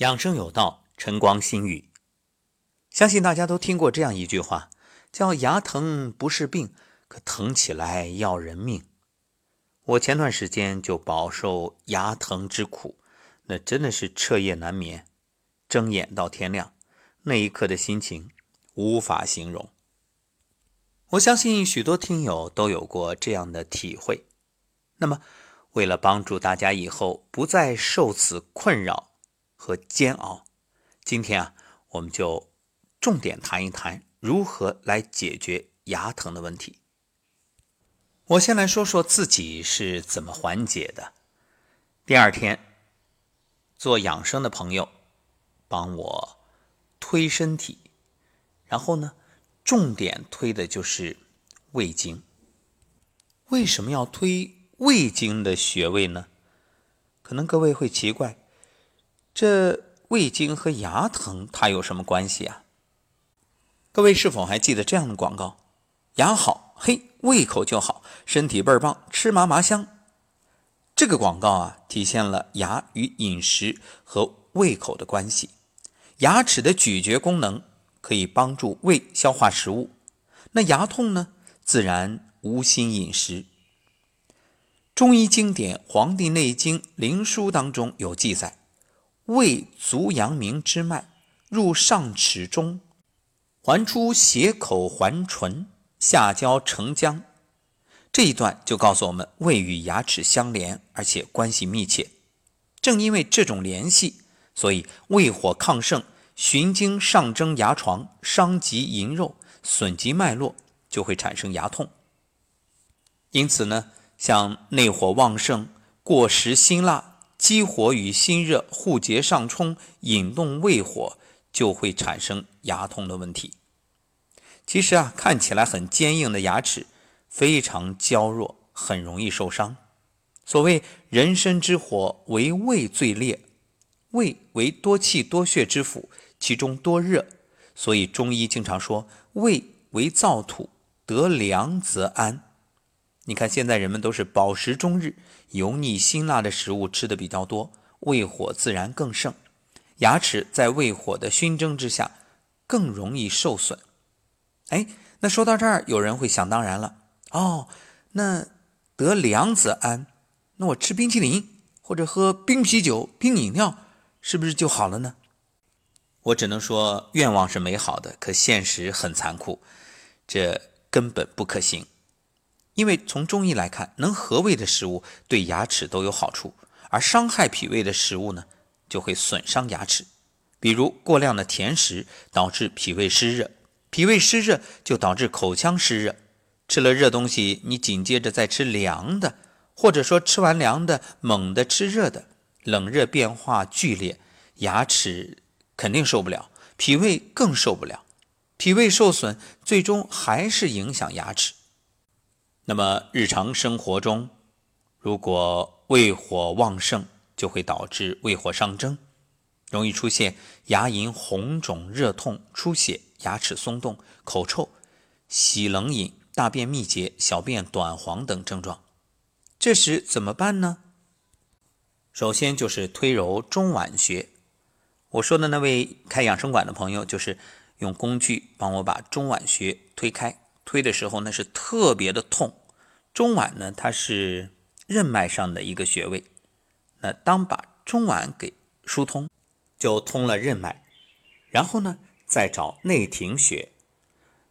养生有道，晨光心语。相信大家都听过这样一句话，叫“牙疼不是病，可疼起来要人命”。我前段时间就饱受牙疼之苦，那真的是彻夜难眠，睁眼到天亮，那一刻的心情无法形容。我相信许多听友都有过这样的体会。那么，为了帮助大家以后不再受此困扰，和煎熬，今天啊，我们就重点谈一谈如何来解决牙疼的问题。我先来说说自己是怎么缓解的。第二天，做养生的朋友帮我推身体，然后呢，重点推的就是胃经。为什么要推胃经的穴位呢？可能各位会奇怪。这胃经和牙疼它有什么关系啊？各位是否还记得这样的广告？牙好，嘿，胃口就好，身体倍儿棒，吃嘛嘛香。这个广告啊，体现了牙与饮食和胃口的关系。牙齿的咀嚼功能可以帮助胃消化食物，那牙痛呢，自然无心饮食。中医经典《黄帝内经·灵枢》当中有记载。胃足阳明之脉入上齿中，环出斜口环唇，下交承浆。这一段就告诉我们，胃与牙齿相连，而且关系密切。正因为这种联系，所以胃火亢盛，循经上蒸牙床，伤及龈肉，损及脉络，就会产生牙痛。因此呢，像内火旺盛、过食辛辣。激活与心热互结上冲，引动胃火，就会产生牙痛的问题。其实啊，看起来很坚硬的牙齿非常娇弱，很容易受伤。所谓人参之火为胃最烈，胃为多气多血之府，其中多热，所以中医经常说胃为燥土，得凉则安。你看，现在人们都是饱食终日，油腻辛辣的食物吃的比较多，胃火自然更盛，牙齿在胃火的熏蒸之下更容易受损。哎，那说到这儿，有人会想当然了，哦，那得凉子安，那我吃冰淇淋或者喝冰啤酒、冰饮料，是不是就好了呢？我只能说，愿望是美好的，可现实很残酷，这根本不可行。因为从中医来看，能和胃的食物对牙齿都有好处，而伤害脾胃的食物呢，就会损伤牙齿。比如过量的甜食导致脾胃湿热，脾胃湿热就导致口腔湿热。吃了热东西，你紧接着再吃凉的，或者说吃完凉的猛地吃热的，冷热变化剧烈，牙齿肯定受不了，脾胃更受不了。脾胃受损，最终还是影响牙齿。那么日常生活中，如果胃火旺盛，就会导致胃火上蒸，容易出现牙龈红肿、热痛、出血、牙齿松动、口臭、喜冷饮、大便秘结、小便短黄等症状。这时怎么办呢？首先就是推揉中脘穴。我说的那位开养生馆的朋友，就是用工具帮我把中脘穴推开。推的时候那是特别的痛。中脘呢，它是任脉上的一个穴位。那当把中脘给疏通，就通了任脉。然后呢，再找内庭穴。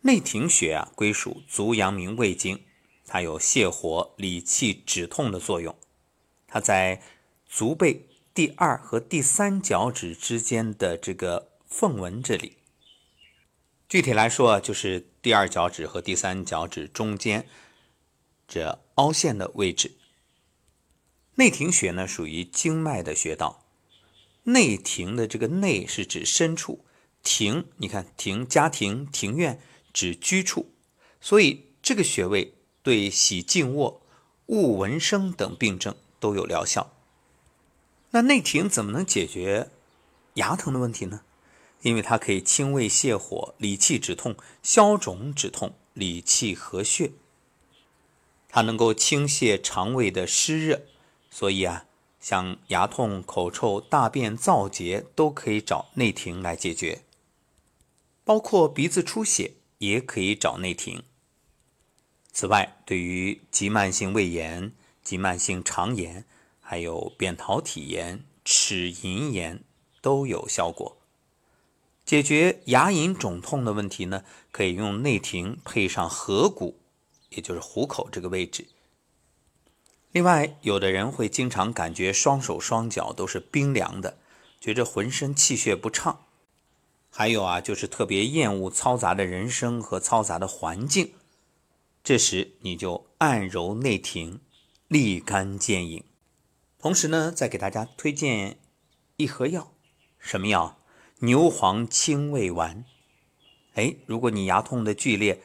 内庭穴啊，归属足阳明胃经，它有泻火、理气、止痛的作用。它在足背第二和第三脚趾之间的这个缝纹这里。具体来说，就是第二脚趾和第三脚趾中间。这凹陷的位置，内庭穴呢属于经脉的穴道。内庭的这个内是指深处，庭你看庭家庭庭院指居处，所以这个穴位对喜静卧、恶闻声等病症都有疗效。那内庭怎么能解决牙疼的问题呢？因为它可以清胃泻火、理气止痛、消肿止痛、理气和血。它能够清泻肠胃的湿热，所以啊，像牙痛、口臭、大便燥结，都可以找内庭来解决。包括鼻子出血，也可以找内庭。此外，对于急慢性胃炎、急慢性肠炎，还有扁桃体炎、齿龈炎都有效果。解决牙龈肿痛的问题呢，可以用内庭配上合谷，也就是虎口这个位置。另外，有的人会经常感觉双手双脚都是冰凉的，觉着浑身气血不畅。还有啊，就是特别厌恶嘈杂的人声和嘈杂的环境。这时你就按揉内庭，立竿见影。同时呢，再给大家推荐一盒药，什么药？牛黄清胃丸。哎，如果你牙痛的剧烈，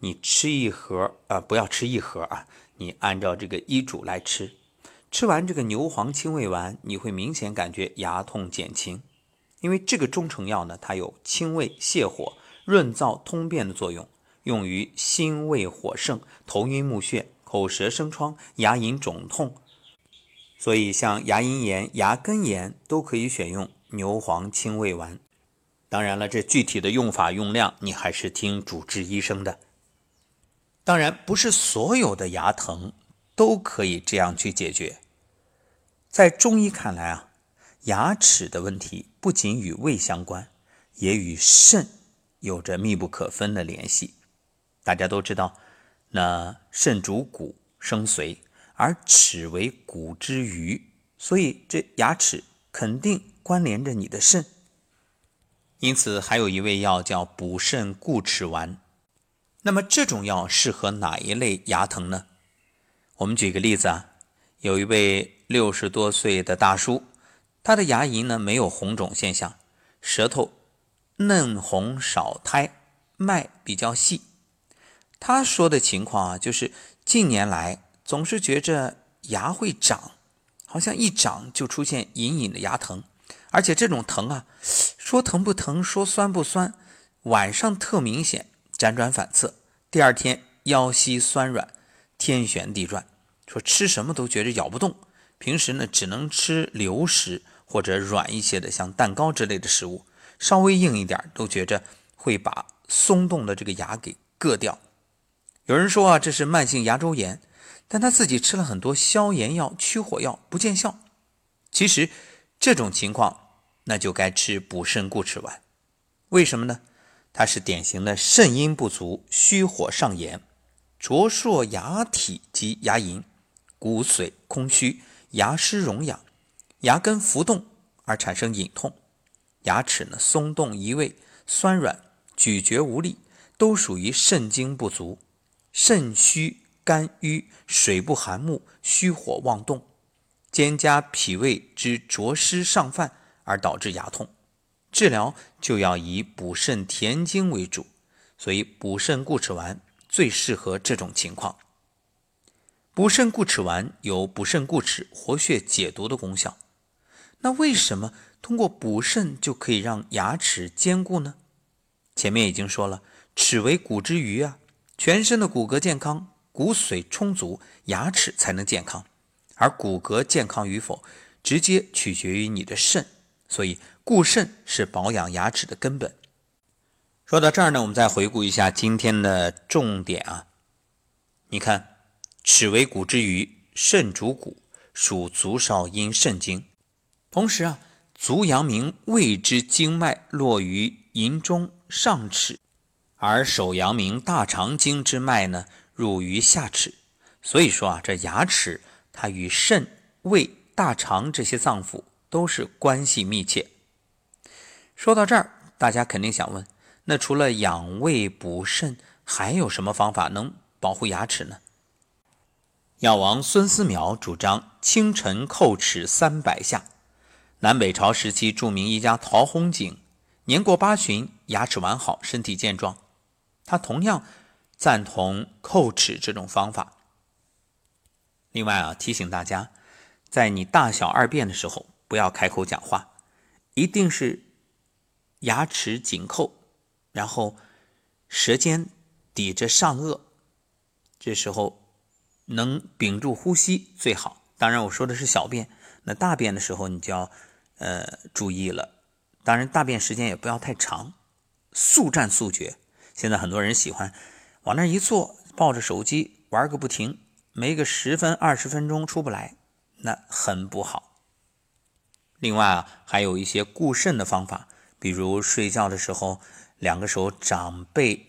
你吃一盒啊，不要吃一盒啊。你按照这个医嘱来吃，吃完这个牛黄清胃丸，你会明显感觉牙痛减轻。因为这个中成药呢，它有清胃泻火、润燥通便的作用，用于心胃火盛、头晕目眩、口舌生疮、牙龈肿痛。所以像牙龈炎、牙根炎都可以选用牛黄清胃丸。当然了，这具体的用法用量，你还是听主治医生的。当然，不是所有的牙疼都可以这样去解决。在中医看来啊，牙齿的问题不仅与胃相关，也与肾有着密不可分的联系。大家都知道，那肾主骨生髓，而齿为骨之余，所以这牙齿肯定关联着你的肾。因此，还有一味药叫补肾固齿丸。那么这种药适合哪一类牙疼呢？我们举个例子啊，有一位六十多岁的大叔，他的牙龈呢没有红肿现象，舌头嫩红少苔，脉比较细。他说的情况啊，就是近年来总是觉着牙会长，好像一长就出现隐隐的牙疼，而且这种疼啊，说疼不疼，说酸不酸，晚上特明显。辗转反侧，第二天腰膝酸软，天旋地转，说吃什么都觉着咬不动。平时呢，只能吃流食或者软一些的，像蛋糕之类的食物，稍微硬一点都觉着会把松动的这个牙给硌掉。有人说啊，这是慢性牙周炎，但他自己吃了很多消炎药、驱火药不见效。其实这种情况，那就该吃补肾固齿丸。为什么呢？它是典型的肾阴不足、虚火上炎，灼烁牙体及牙龈，骨髓空虚，牙失溶痒，牙根浮动而产生隐痛，牙齿呢松动移位、酸软、咀嚼无力，都属于肾精不足、肾虚肝郁、水不含木、虚火妄动，兼加脾胃之浊湿上犯而导致牙痛。治疗就要以补肾填精为主，所以补肾固齿丸最适合这种情况。补肾固齿丸有补肾固齿、活血解毒的功效。那为什么通过补肾就可以让牙齿坚固呢？前面已经说了，齿为骨之余啊，全身的骨骼健康、骨髓充足，牙齿才能健康。而骨骼健康与否，直接取决于你的肾，所以。固肾是保养牙齿的根本。说到这儿呢，我们再回顾一下今天的重点啊。你看，齿为骨之余，肾主骨，属足少阴肾经。同时啊，足阳明胃之经脉络于龈中上齿，而手阳明大肠经之脉呢，入于下齿。所以说啊，这牙齿它与肾、胃、大肠这些脏腑都是关系密切。说到这儿，大家肯定想问：那除了养胃补肾，还有什么方法能保护牙齿呢？药王孙思邈主张清晨叩齿三百下。南北朝时期著名医家陶弘景年过八旬，牙齿完好，身体健壮，他同样赞同叩齿这种方法。另外啊，提醒大家，在你大小二便的时候，不要开口讲话，一定是。牙齿紧扣，然后舌尖抵着上颚，这时候能屏住呼吸最好。当然，我说的是小便，那大便的时候你就要呃注意了，当然大便时间也不要太长，速战速决。现在很多人喜欢往那一坐，抱着手机玩个不停，没个十分二十分钟出不来，那很不好。另外啊，还有一些固肾的方法，比如睡觉的时候，两个手掌背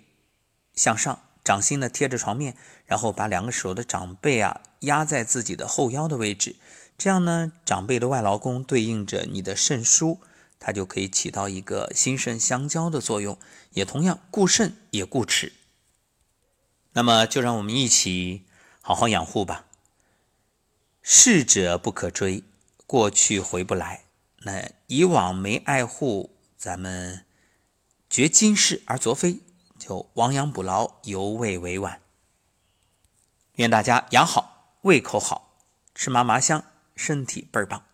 向上。掌心呢贴着床面，然后把两个手的掌背啊压在自己的后腰的位置，这样呢，掌背的外劳宫对应着你的肾腧，它就可以起到一个心肾相交的作用，也同样固肾也固齿。那么就让我们一起好好养护吧。逝者不可追，过去回不来。那以往没爱护，咱们绝今世而昨非。就亡羊补牢，犹未为晚。愿大家养好，胃口好，吃嘛嘛香，身体倍儿棒。